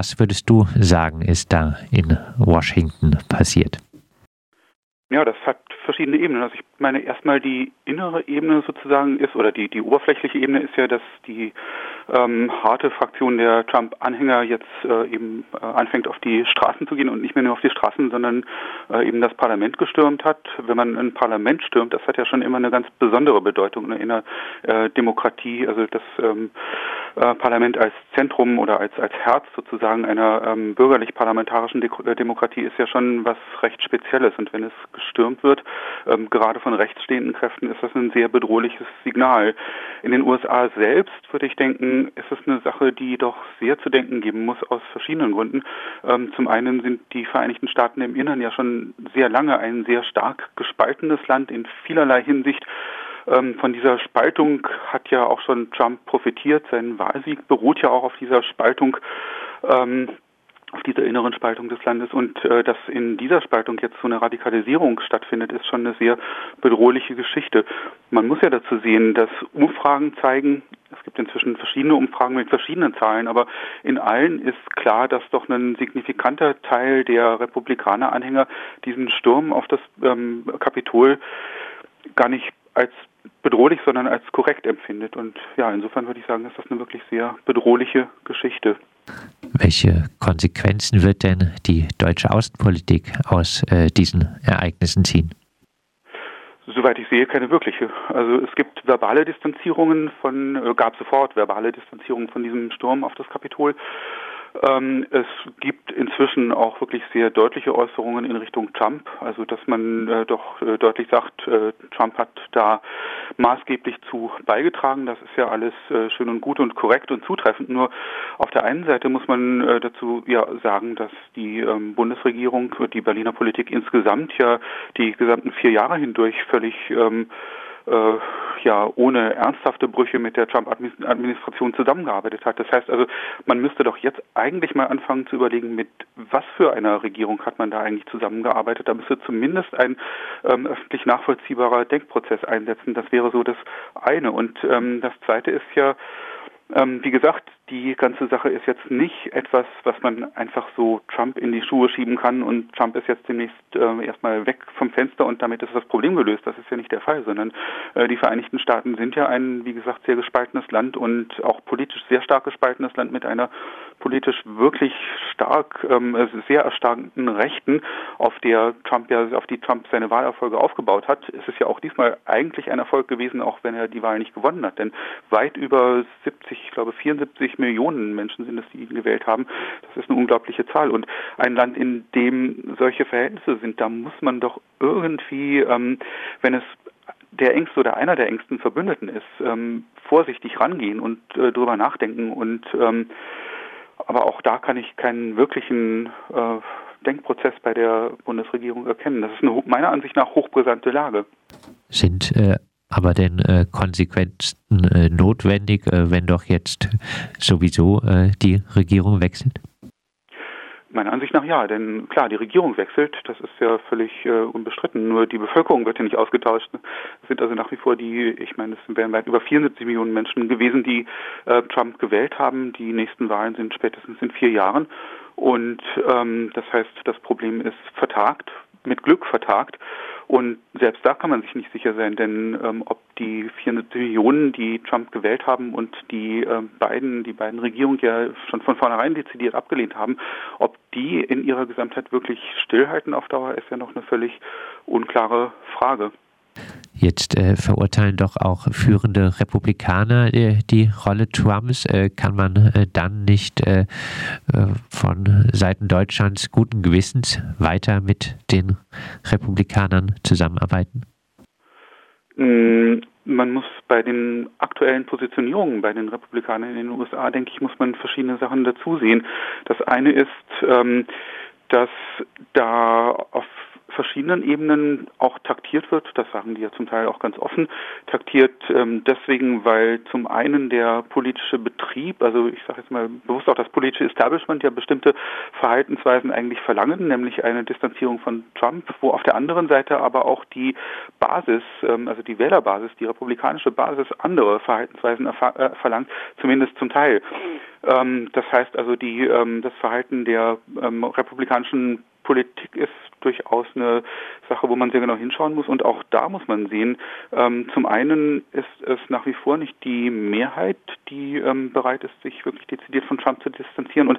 was würdest du sagen, ist da in Washington passiert? Ja, das hat verschiedene Ebenen. Also ich meine, erstmal die innere Ebene sozusagen ist, oder die, die oberflächliche Ebene ist ja, dass die ähm, harte Fraktion der Trump-Anhänger jetzt äh, eben äh, anfängt, auf die Straßen zu gehen und nicht mehr nur auf die Straßen, sondern äh, eben das Parlament gestürmt hat. Wenn man ein Parlament stürmt, das hat ja schon immer eine ganz besondere Bedeutung ne, in der äh, Demokratie. Also das ähm, äh, Parlament als Zentrum oder als, als Herz sozusagen einer ähm, bürgerlich-parlamentarischen De äh, Demokratie ist ja schon was recht Spezielles. Und wenn es gestürmt wird, ähm, gerade von rechtsstehenden Kräften, ist das ein sehr bedrohliches Signal. In den USA selbst würde ich denken, ist es eine Sache, die doch sehr zu denken geben muss aus verschiedenen Gründen. Ähm, zum einen sind die Vereinigten Staaten im Innern ja schon sehr lange ein sehr stark gespaltenes Land in vielerlei Hinsicht. Ähm, von dieser Spaltung hat ja auch schon Trump profitiert. Sein Wahlsieg beruht ja auch auf dieser Spaltung. Auf dieser inneren Spaltung des Landes und äh, dass in dieser Spaltung jetzt so eine Radikalisierung stattfindet, ist schon eine sehr bedrohliche Geschichte. Man muss ja dazu sehen, dass Umfragen zeigen, es gibt inzwischen verschiedene Umfragen mit verschiedenen Zahlen, aber in allen ist klar, dass doch ein signifikanter Teil der Republikaner-Anhänger diesen Sturm auf das ähm, Kapitol gar nicht als bedrohlich, sondern als korrekt empfindet. Und ja, insofern würde ich sagen, ist das eine wirklich sehr bedrohliche Geschichte. Welche Konsequenzen wird denn die deutsche Außenpolitik aus äh, diesen Ereignissen ziehen? Soweit ich sehe, keine wirkliche. Also es gibt verbale Distanzierungen von, äh, gab sofort verbale Distanzierungen von diesem Sturm auf das Kapitol. Ähm, es gibt inzwischen auch wirklich sehr deutliche Äußerungen in Richtung Trump, also dass man äh, doch äh, deutlich sagt, äh, Trump hat da maßgeblich zu beigetragen. Das ist ja alles äh, schön und gut und korrekt und zutreffend. Nur auf der einen Seite muss man äh, dazu ja sagen, dass die ähm, Bundesregierung, die Berliner Politik insgesamt ja die gesamten vier Jahre hindurch völlig ähm, äh, ja ohne ernsthafte Brüche mit der Trump-Administration zusammengearbeitet hat. Das heißt also, man müsste doch jetzt eigentlich mal anfangen zu überlegen, mit was für einer Regierung hat man da eigentlich zusammengearbeitet. Da müsste zumindest ein ähm, öffentlich nachvollziehbarer Denkprozess einsetzen. Das wäre so das eine. Und ähm, das zweite ist ja, ähm, wie gesagt, die ganze Sache ist jetzt nicht etwas, was man einfach so Trump in die Schuhe schieben kann und Trump ist jetzt demnächst äh, erstmal weg vom Fenster und damit ist das Problem gelöst. Das ist ja nicht der Fall, sondern äh, die Vereinigten Staaten sind ja ein, wie gesagt, sehr gespaltenes Land und auch politisch sehr stark gespaltenes Land mit einer politisch wirklich stark, ähm, sehr erstarkten Rechten, auf der Trump ja, auf die Trump seine Wahlerfolge aufgebaut hat. Es ist ja auch diesmal eigentlich ein Erfolg gewesen, auch wenn er die Wahl nicht gewonnen hat, denn weit über 70, ich glaube 74 Millionen Menschen sind es, die ihn gewählt haben. Das ist eine unglaubliche Zahl. Und ein Land, in dem solche Verhältnisse sind, da muss man doch irgendwie, ähm, wenn es der engste oder einer der engsten Verbündeten ist, ähm, vorsichtig rangehen und äh, drüber nachdenken. Und ähm, aber auch da kann ich keinen wirklichen äh, Denkprozess bei der Bundesregierung erkennen. Das ist eine meiner Ansicht nach hochbrisante Lage. Sind äh, aber denn äh, Konsequenzen äh, notwendig, äh, wenn doch jetzt sowieso äh, die Regierung wechselt? Meiner Ansicht nach ja, denn klar, die Regierung wechselt, das ist ja völlig äh, unbestritten. Nur die Bevölkerung wird ja nicht ausgetauscht. Es sind also nach wie vor die, ich meine, es wären weit über 74 Millionen Menschen gewesen, die äh, Trump gewählt haben. Die nächsten Wahlen sind spätestens in vier Jahren. Und ähm, das heißt, das Problem ist vertagt, mit Glück vertagt. Und selbst da kann man sich nicht sicher sein, denn ähm, ob die 400 Millionen, die Trump gewählt haben und die äh, beiden, die beiden Regierungen ja schon von vornherein dezidiert abgelehnt haben, ob die in ihrer Gesamtheit wirklich stillhalten auf Dauer, ist ja noch eine völlig unklare Frage. Jetzt äh, verurteilen doch auch führende Republikaner äh, die Rolle Trumps. Äh, kann man äh, dann nicht äh, äh, von Seiten Deutschlands guten Gewissens weiter mit den Republikanern zusammenarbeiten? Mm, man muss bei den aktuellen Positionierungen bei den Republikanern in den USA, denke ich, muss man verschiedene Sachen dazu sehen. Das eine ist, ähm, dass da auf verschiedenen Ebenen auch taktiert wird. Das sagen die ja zum Teil auch ganz offen. Taktiert ähm, deswegen, weil zum einen der politische Betrieb, also ich sage jetzt mal bewusst auch das politische Establishment ja bestimmte Verhaltensweisen eigentlich verlangen, nämlich eine Distanzierung von Trump, wo auf der anderen Seite aber auch die Basis, ähm, also die Wählerbasis, die republikanische Basis andere Verhaltensweisen äh, verlangt, zumindest zum Teil. Ähm, das heißt also, die, ähm, das Verhalten der ähm, republikanischen Politik ist durchaus eine Sache, wo man sehr genau hinschauen muss. Und auch da muss man sehen, ähm, zum einen ist es nach wie vor nicht die Mehrheit, die ähm, bereit ist, sich wirklich dezidiert von Trump zu distanzieren. Und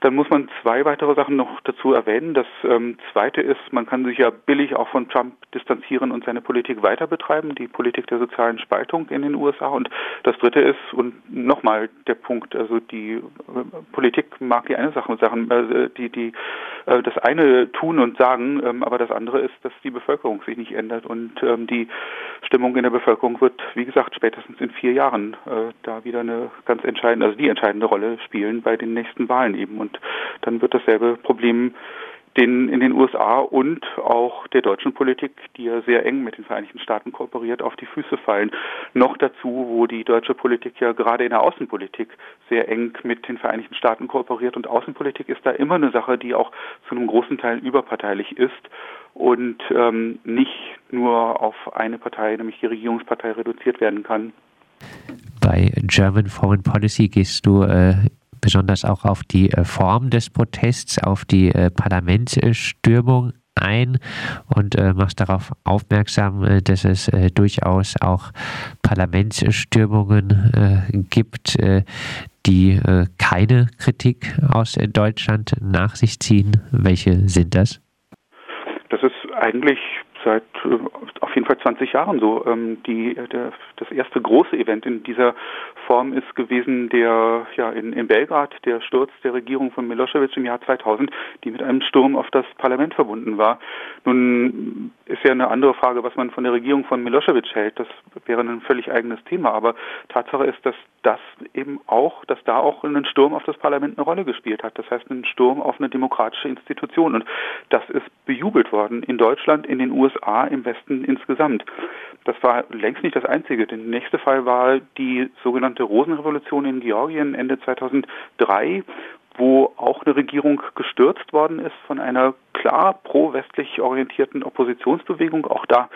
dann muss man zwei weitere Sachen noch dazu erwähnen. Das ähm, zweite ist, man kann sich ja billig auch von Trump distanzieren und seine Politik weiter betreiben, die Politik der sozialen Spaltung in den USA. Und das dritte ist, und nochmal der Punkt, also die äh, Politik mag die eine Sache sagen, äh, die, die, äh, das eine tun und sagen, ähm, aber das andere ist, dass die Bevölkerung sich nicht ändert und ähm, die Stimmung in der Bevölkerung wird, wie gesagt, spätestens in vier Jahren äh, da wieder eine ganz entscheidende, also die entscheidende Rolle spielen bei den nächsten Wahlen eben. Und dann wird dasselbe Problem den in den USA und auch der deutschen Politik, die ja sehr eng mit den Vereinigten Staaten kooperiert, auf die Füße fallen. Noch dazu, wo die deutsche Politik ja gerade in der Außenpolitik sehr eng mit den Vereinigten Staaten kooperiert und Außenpolitik ist da immer eine Sache, die auch zu einem großen Teil überparteilich ist und ähm, nicht nur auf eine Partei, nämlich die Regierungspartei, reduziert werden kann. Bei German Foreign Policy gehst du äh, besonders auch auf die äh, Form des Protests, auf die äh, Parlamentsstürmung ein und äh, machst darauf aufmerksam, äh, dass es äh, durchaus auch Parlamentsstürmungen äh, gibt, die keine Kritik aus Deutschland nach sich ziehen. Welche sind das? Das ist eigentlich seit auf jeden Fall 20 Jahren so. Ähm, die, der, das erste große Event in dieser Form ist gewesen der ja in, in Belgrad der Sturz der Regierung von Milosevic im Jahr 2000, die mit einem Sturm auf das Parlament verbunden war. Nun ist ja eine andere Frage, was man von der Regierung von Milosevic hält. Das wäre ein völlig eigenes Thema. Aber Tatsache ist, dass das eben auch, dass da auch ein Sturm auf das Parlament eine Rolle gespielt hat. Das heißt, ein Sturm auf eine demokratische Institution. Und das ist bejubelt worden in Deutschland, in den USA, im Westen insgesamt. Das war längst nicht das Einzige. Der nächste Fall war die sogenannte Rosenrevolution in Georgien Ende 2003, wo auch eine Regierung gestürzt worden ist von einer klar pro-westlich orientierten Oppositionsbewegung. Auch da,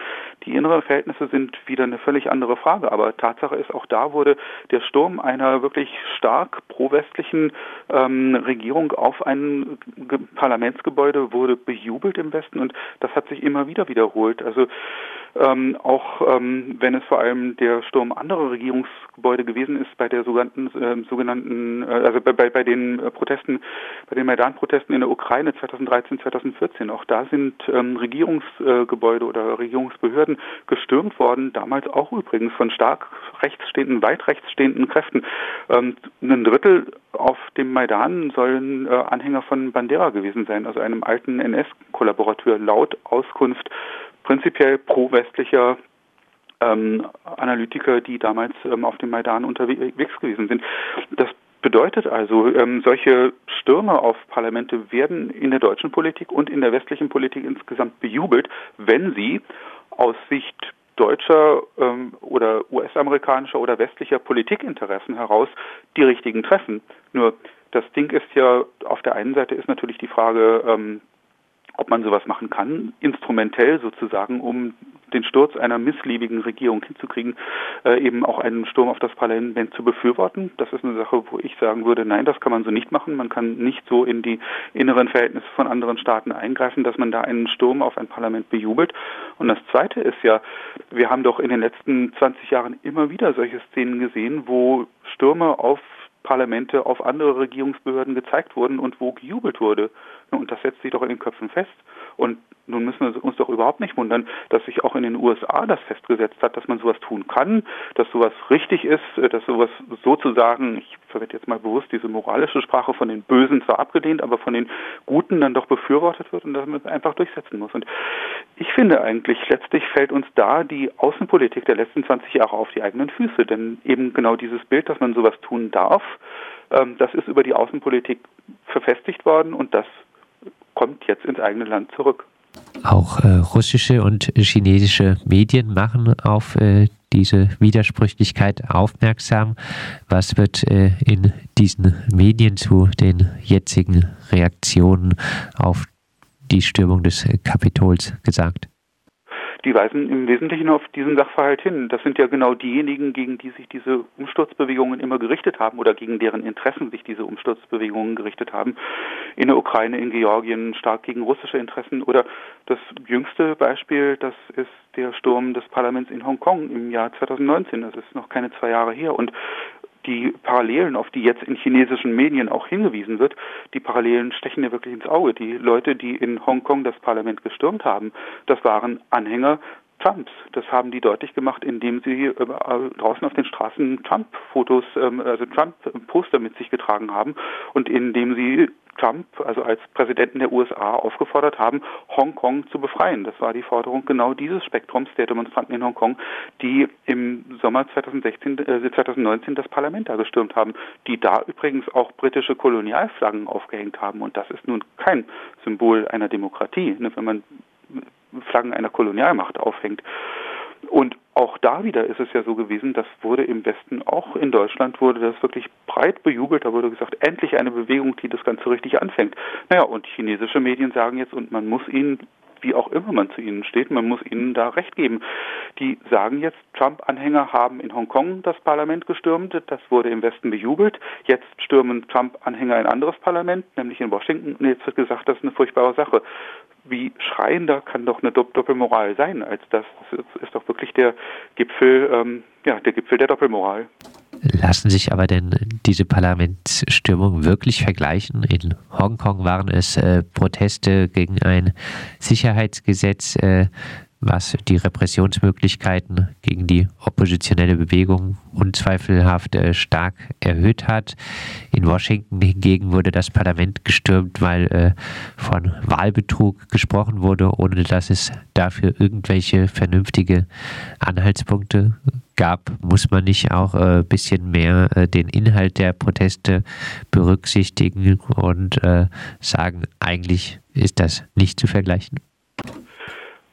die inneren Verhältnisse sind wieder eine völlig andere Frage. Aber Tatsache ist, auch da wurde der Sturm einer wirklich stark pro-westlichen ähm, Regierung auf ein Parlamentsgebäude wurde bejubelt im Westen und das hat sich immer wieder wiederholt. Also ähm, auch ähm, wenn es vor allem der Sturm anderer Regierungsgebäude gewesen ist, bei der sogenannten, äh, sogenannten äh, also bei, bei den äh, Protesten, bei den Maidan-Protesten in der Ukraine 2013, 2014, auch da sind ähm, Regierungsgebäude oder Regierungsbehörden gestürmt worden, damals auch übrigens von stark rechtsstehenden, weit rechtsstehenden Kräften. Ähm, ein Drittel auf dem Maidan sollen äh, Anhänger von Bandera gewesen sein, also einem alten NS-Kollaborateur, laut Auskunft prinzipiell pro-westlicher ähm, Analytiker, die damals ähm, auf dem Maidan unterwegs gewesen sind. Das bedeutet also, ähm, solche Stürme auf Parlamente werden in der deutschen Politik und in der westlichen Politik insgesamt bejubelt, wenn sie aus Sicht deutscher ähm, oder US-amerikanischer oder westlicher Politikinteressen heraus die richtigen treffen. Nur das Ding ist ja, auf der einen Seite ist natürlich die Frage, ähm, ob man sowas machen kann, instrumentell sozusagen, um den Sturz einer missliebigen Regierung hinzukriegen, äh, eben auch einen Sturm auf das Parlament zu befürworten. Das ist eine Sache, wo ich sagen würde, nein, das kann man so nicht machen. Man kann nicht so in die inneren Verhältnisse von anderen Staaten eingreifen, dass man da einen Sturm auf ein Parlament bejubelt. Und das Zweite ist ja, wir haben doch in den letzten 20 Jahren immer wieder solche Szenen gesehen, wo Stürme auf Parlamente auf andere Regierungsbehörden gezeigt wurden und wo gejubelt wurde. Und das setzt sich doch in den Köpfen fest. Und nun müssen wir uns doch überhaupt nicht wundern, dass sich auch in den USA das festgesetzt hat, dass man sowas tun kann, dass sowas richtig ist, dass sowas sozusagen, ich verwende jetzt mal bewusst diese moralische Sprache von den Bösen zwar abgelehnt, aber von den Guten dann doch befürwortet wird und dass man es einfach durchsetzen muss. Und ich finde eigentlich, letztlich fällt uns da die Außenpolitik der letzten 20 Jahre auf die eigenen Füße, denn eben genau dieses Bild, dass man sowas tun darf, ähm, das ist über die Außenpolitik verfestigt worden und das kommt jetzt ins eigene Land zurück. Auch äh, russische und chinesische Medien machen auf äh, diese Widersprüchlichkeit aufmerksam. Was wird äh, in diesen Medien zu den jetzigen Reaktionen auf die Stürmung des Kapitols gesagt? Die weisen im Wesentlichen auf diesen Sachverhalt hin. Das sind ja genau diejenigen, gegen die sich diese Umsturzbewegungen immer gerichtet haben oder gegen deren Interessen sich diese Umsturzbewegungen gerichtet haben. In der Ukraine, in Georgien stark gegen russische Interessen oder das jüngste Beispiel, das ist der Sturm des Parlaments in Hongkong im Jahr 2019. Das ist noch keine zwei Jahre her und die Parallelen, auf die jetzt in chinesischen Medien auch hingewiesen wird, die Parallelen stechen ja wirklich ins Auge. Die Leute, die in Hongkong das Parlament gestürmt haben, das waren Anhänger Trumps. Das haben die deutlich gemacht, indem sie äh, draußen auf den Straßen Trump-Fotos, ähm, also Trump-Poster mit sich getragen haben und indem sie Trump, also als Präsidenten der USA, aufgefordert haben, Hongkong zu befreien. Das war die Forderung genau dieses Spektrums der Demonstranten in Hongkong, die im Sommer 2016, äh, 2019 das Parlament da gestürmt haben, die da übrigens auch britische Kolonialflaggen aufgehängt haben. Und das ist nun kein Symbol einer Demokratie, ne, wenn man Flaggen einer Kolonialmacht aufhängt. Und auch da wieder ist es ja so gewesen, das wurde im Westen, auch in Deutschland, wurde das wirklich breit bejubelt. Da wurde gesagt, endlich eine Bewegung, die das Ganze richtig anfängt. Naja, und chinesische Medien sagen jetzt, und man muss ihnen wie auch immer man zu ihnen steht, man muss ihnen da recht geben. Die sagen jetzt, Trump-Anhänger haben in Hongkong das Parlament gestürmt, das wurde im Westen bejubelt. Jetzt stürmen Trump-Anhänger ein anderes Parlament, nämlich in Washington, und jetzt wird gesagt, das ist eine furchtbare Sache. Wie schreiender kann doch eine Doppelmoral sein als das? Das ist doch wirklich der Gipfel, ähm, ja, der Gipfel der Doppelmoral. Lassen sich aber denn diese Parlamentsstürmungen wirklich vergleichen? In Hongkong waren es äh, Proteste gegen ein Sicherheitsgesetz, äh, was die Repressionsmöglichkeiten gegen die oppositionelle Bewegung unzweifelhaft äh, stark erhöht hat. In Washington hingegen wurde das Parlament gestürmt, weil äh, von Wahlbetrug gesprochen wurde, ohne dass es dafür irgendwelche vernünftige Anhaltspunkte gab. Muss man nicht auch ein äh, bisschen mehr den Inhalt der Proteste berücksichtigen und sagen, eigentlich ist das nicht zu vergleichen?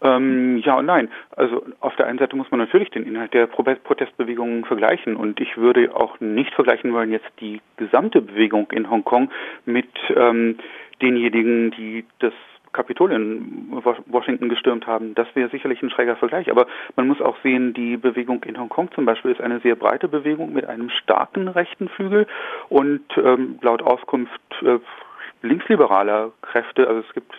Ähm, ja und nein. Also auf der einen Seite muss man natürlich den Inhalt der Protestbewegungen vergleichen und ich würde auch nicht vergleichen wollen jetzt die gesamte Bewegung in Hongkong mit ähm, denjenigen, die das Kapitol in Washington gestürmt haben. Das wäre sicherlich ein schräger Vergleich. Aber man muss auch sehen, die Bewegung in Hongkong zum Beispiel ist eine sehr breite Bewegung mit einem starken rechten Flügel und ähm, laut Auskunft äh, linksliberaler Kräfte, also es gibt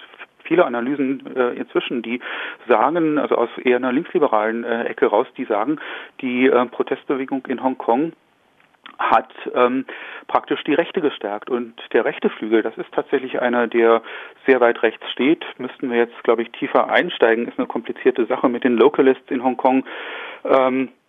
viele Analysen äh, inzwischen, die sagen, also aus eher einer linksliberalen äh, Ecke raus, die sagen, die äh, Protestbewegung in Hongkong hat ähm, praktisch die Rechte gestärkt. Und der rechte Flügel, das ist tatsächlich einer, der sehr weit rechts steht. Müssten wir jetzt, glaube ich, tiefer einsteigen, ist eine komplizierte Sache mit den Localists in Hongkong. Ähm, äh,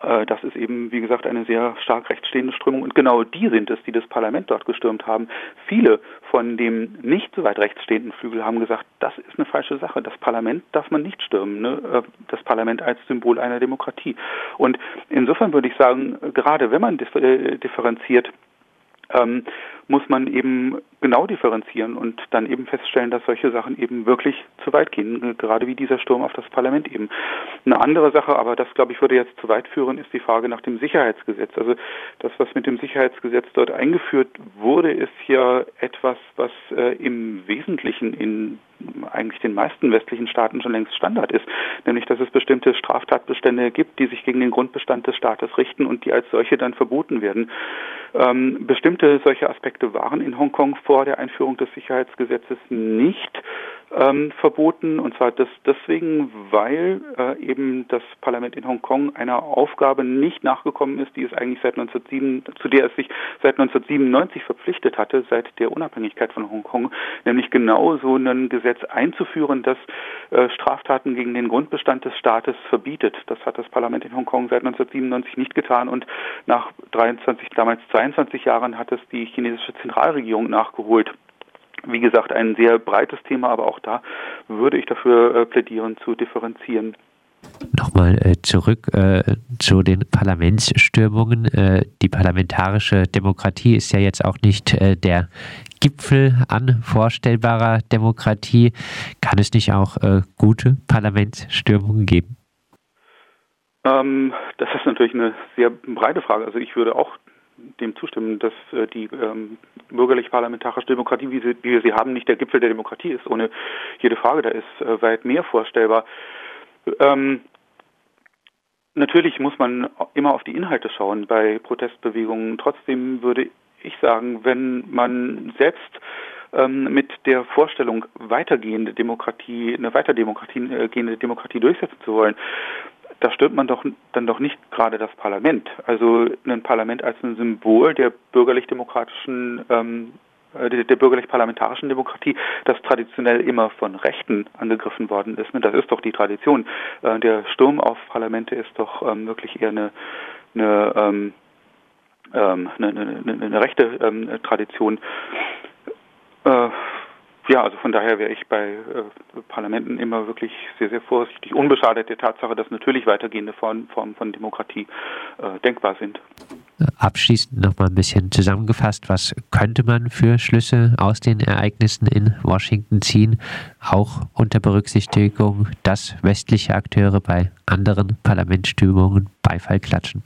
das ist eben, wie gesagt, eine sehr stark rechtsstehende Strömung. Und genau die sind es, die das Parlament dort gestürmt haben. Viele von dem nicht so weit rechtsstehenden Flügel haben gesagt, das ist eine falsche Sache. Das Parlament darf man nicht stürmen. Ne? Äh, das Parlament als Symbol einer Demokratie. Und insofern würde ich sagen, gerade wenn man äh, differenziert, ähm, muss man eben genau differenzieren und dann eben feststellen, dass solche Sachen eben wirklich zu weit gehen, gerade wie dieser Sturm auf das Parlament eben. Eine andere Sache, aber das glaube ich würde jetzt zu weit führen, ist die Frage nach dem Sicherheitsgesetz. Also das, was mit dem Sicherheitsgesetz dort eingeführt wurde, ist ja etwas, was äh, im Wesentlichen in eigentlich den meisten westlichen Staaten schon längst Standard ist, nämlich dass es bestimmte Straftatbestände gibt, die sich gegen den Grundbestand des Staates richten und die als solche dann verboten werden. Ähm, bestimmte solche Aspekte waren in Hongkong vor der Einführung des Sicherheitsgesetzes nicht ähm, verboten. Und zwar das deswegen, weil äh, eben das Parlament in Hongkong einer Aufgabe nicht nachgekommen ist, die es eigentlich seit 1907, zu der es sich seit 1997 verpflichtet hatte, seit der Unabhängigkeit von Hongkong, nämlich genau so ein Gesetz einzuführen, das äh, Straftaten gegen den Grundbestand des Staates verbietet. Das hat das Parlament in Hongkong seit 1997 nicht getan und nach 23, damals 22 Jahren hat es die chinesische Zentralregierung nachgeholt. Wie gesagt, ein sehr breites Thema, aber auch da würde ich dafür äh, plädieren, zu differenzieren. Nochmal äh, zurück äh, zu den Parlamentsstürmungen. Äh, die parlamentarische Demokratie ist ja jetzt auch nicht äh, der Gipfel an vorstellbarer Demokratie. Kann es nicht auch äh, gute Parlamentsstürmungen geben? Ähm, das ist natürlich eine sehr breite Frage. Also ich würde auch dem zustimmen, dass äh, die ähm, bürgerlich-parlamentarische Demokratie, wie, sie, wie, wir sie haben, nicht der Gipfel der Demokratie ist. Ohne jede Frage, da ist äh, weit mehr vorstellbar. Ähm, natürlich muss man immer auf die Inhalte schauen bei Protestbewegungen. Trotzdem würde ich sagen, wenn man selbst ähm, mit der Vorstellung, weitergehende Demokratie, eine weitergehende Demokratie durchsetzen zu wollen, da stört man doch dann doch nicht gerade das Parlament. Also ein Parlament als ein Symbol der bürgerlich-demokratischen ähm, äh, der, bürgerlich-parlamentarischen Demokratie, das traditionell immer von Rechten angegriffen worden ist. Das ist doch die Tradition. Äh, der Sturm auf Parlamente ist doch ähm, wirklich eher eine, eine, ähm, ähm eine, eine, eine rechte ähm, Tradition. Äh, ja, also von daher wäre ich bei äh, Parlamenten immer wirklich sehr, sehr vorsichtig, unbeschadet der Tatsache, dass natürlich weitergehende Formen, Formen von Demokratie äh, denkbar sind. Abschließend noch mal ein bisschen zusammengefasst, was könnte man für Schlüsse aus den Ereignissen in Washington ziehen, auch unter Berücksichtigung, dass westliche Akteure bei anderen Parlamentsstimmungen Beifall klatschen?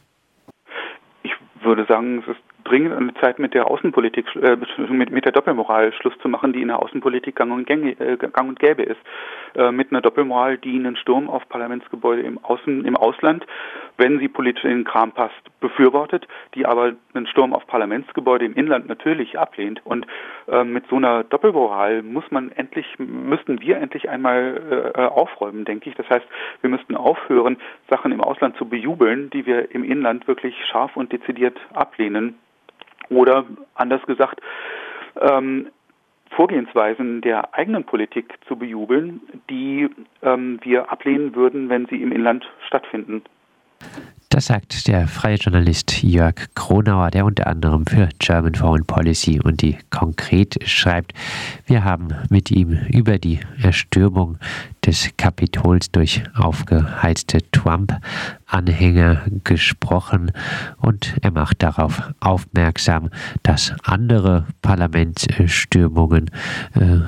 Ich würde sagen, es ist dringend an der Zeit, mit der Außenpolitik, äh, mit, mit der Doppelmoral Schluss zu machen, die in der Außenpolitik gang und, gänge, äh, gang und gäbe ist. Äh, mit einer Doppelmoral, die einen Sturm auf Parlamentsgebäude im, Außen, im Ausland, wenn sie politisch in den Kram passt, befürwortet, die aber einen Sturm auf Parlamentsgebäude im Inland natürlich ablehnt. Und äh, mit so einer Doppelmoral muss man endlich, müssten wir endlich einmal äh, aufräumen, denke ich. Das heißt, wir müssten aufhören, Sachen im Ausland zu bejubeln, die wir im Inland wirklich scharf und dezidiert ablehnen. Oder anders gesagt, ähm, Vorgehensweisen der eigenen Politik zu bejubeln, die ähm, wir ablehnen würden, wenn sie im Inland stattfinden. Das sagt der freie Journalist Jörg Kronauer, der unter anderem für German Foreign Policy und die Konkret schreibt. Wir haben mit ihm über die Erstürmung des Kapitols durch aufgeheizte Trump-Anhänger gesprochen und er macht darauf aufmerksam, dass andere Parlamentsstürmungen äh,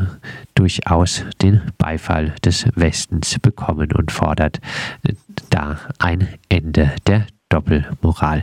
durchaus den Beifall des Westens bekommen und fordert äh, da ein Ende der Doppelmoral.